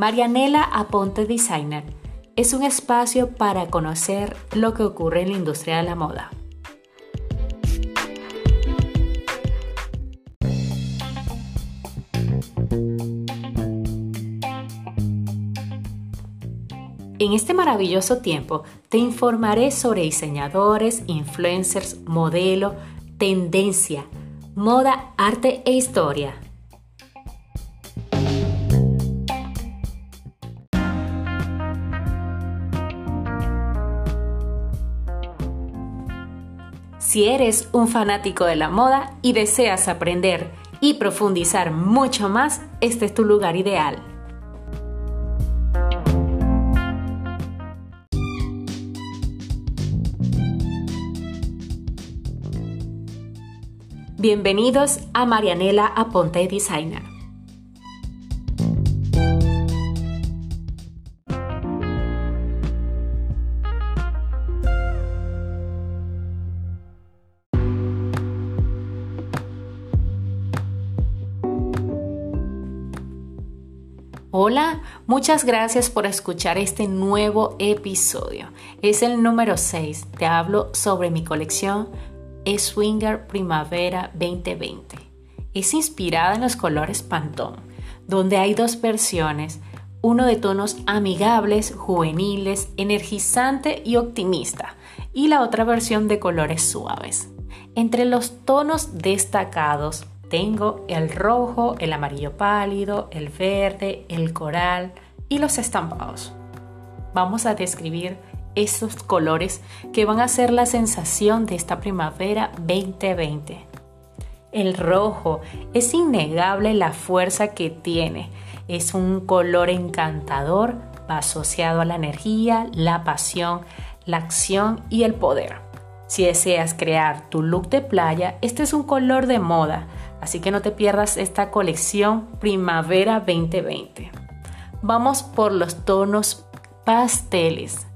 Marianela Aponte Designer es un espacio para conocer lo que ocurre en la industria de la moda. En este maravilloso tiempo te informaré sobre diseñadores, influencers, modelo, tendencia, moda, arte e historia. Si eres un fanático de la moda y deseas aprender y profundizar mucho más, este es tu lugar ideal. Bienvenidos a Marianela Aponte Designer. Hola, muchas gracias por escuchar este nuevo episodio. Es el número 6. Te hablo sobre mi colección Swinger Primavera 2020. Es inspirada en los colores Pantone, donde hay dos versiones, uno de tonos amigables, juveniles, energizante y optimista, y la otra versión de colores suaves. Entre los tonos destacados tengo el rojo, el amarillo pálido, el verde, el coral y los estampados. Vamos a describir estos colores que van a ser la sensación de esta primavera 2020. El rojo es innegable la fuerza que tiene. Es un color encantador, va asociado a la energía, la pasión, la acción y el poder. Si deseas crear tu look de playa, este es un color de moda Así que no te pierdas esta colección Primavera 2020. Vamos por los tonos pasteles.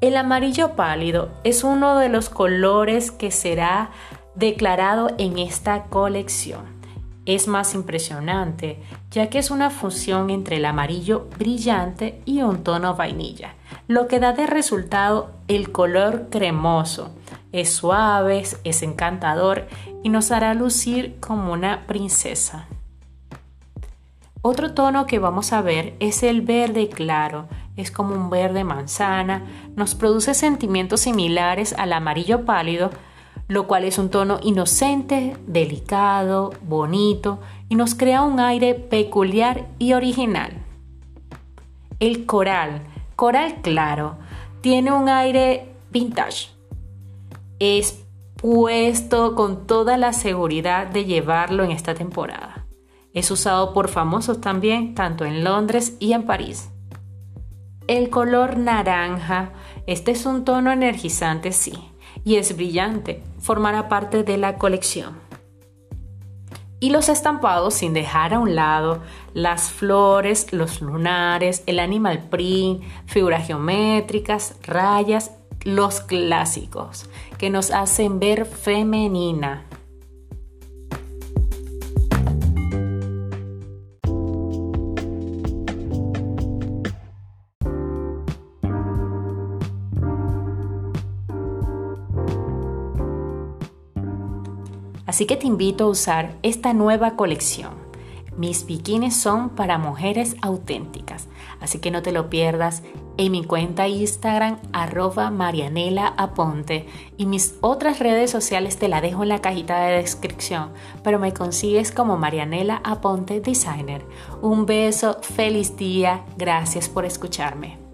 El amarillo pálido es uno de los colores que será declarado en esta colección. Es más impresionante ya que es una fusión entre el amarillo brillante y un tono vainilla, lo que da de resultado el color cremoso. Es suave, es encantador y nos hará lucir como una princesa. Otro tono que vamos a ver es el verde claro, es como un verde manzana, nos produce sentimientos similares al amarillo pálido, lo cual es un tono inocente, delicado, bonito y nos crea un aire peculiar y original. El coral, coral claro, tiene un aire vintage. Es puesto con toda la seguridad de llevarlo en esta temporada. Es usado por famosos también, tanto en Londres y en París. El color naranja, este es un tono energizante, sí, y es brillante, formará parte de la colección. Y los estampados, sin dejar a un lado las flores, los lunares, el animal print, figuras geométricas, rayas los clásicos que nos hacen ver femenina. Así que te invito a usar esta nueva colección mis bikinis son para mujeres auténticas, así que no te lo pierdas en mi cuenta Instagram arroba Marianela Aponte y mis otras redes sociales te la dejo en la cajita de descripción, pero me consigues como Marianela Aponte Designer. Un beso, feliz día, gracias por escucharme.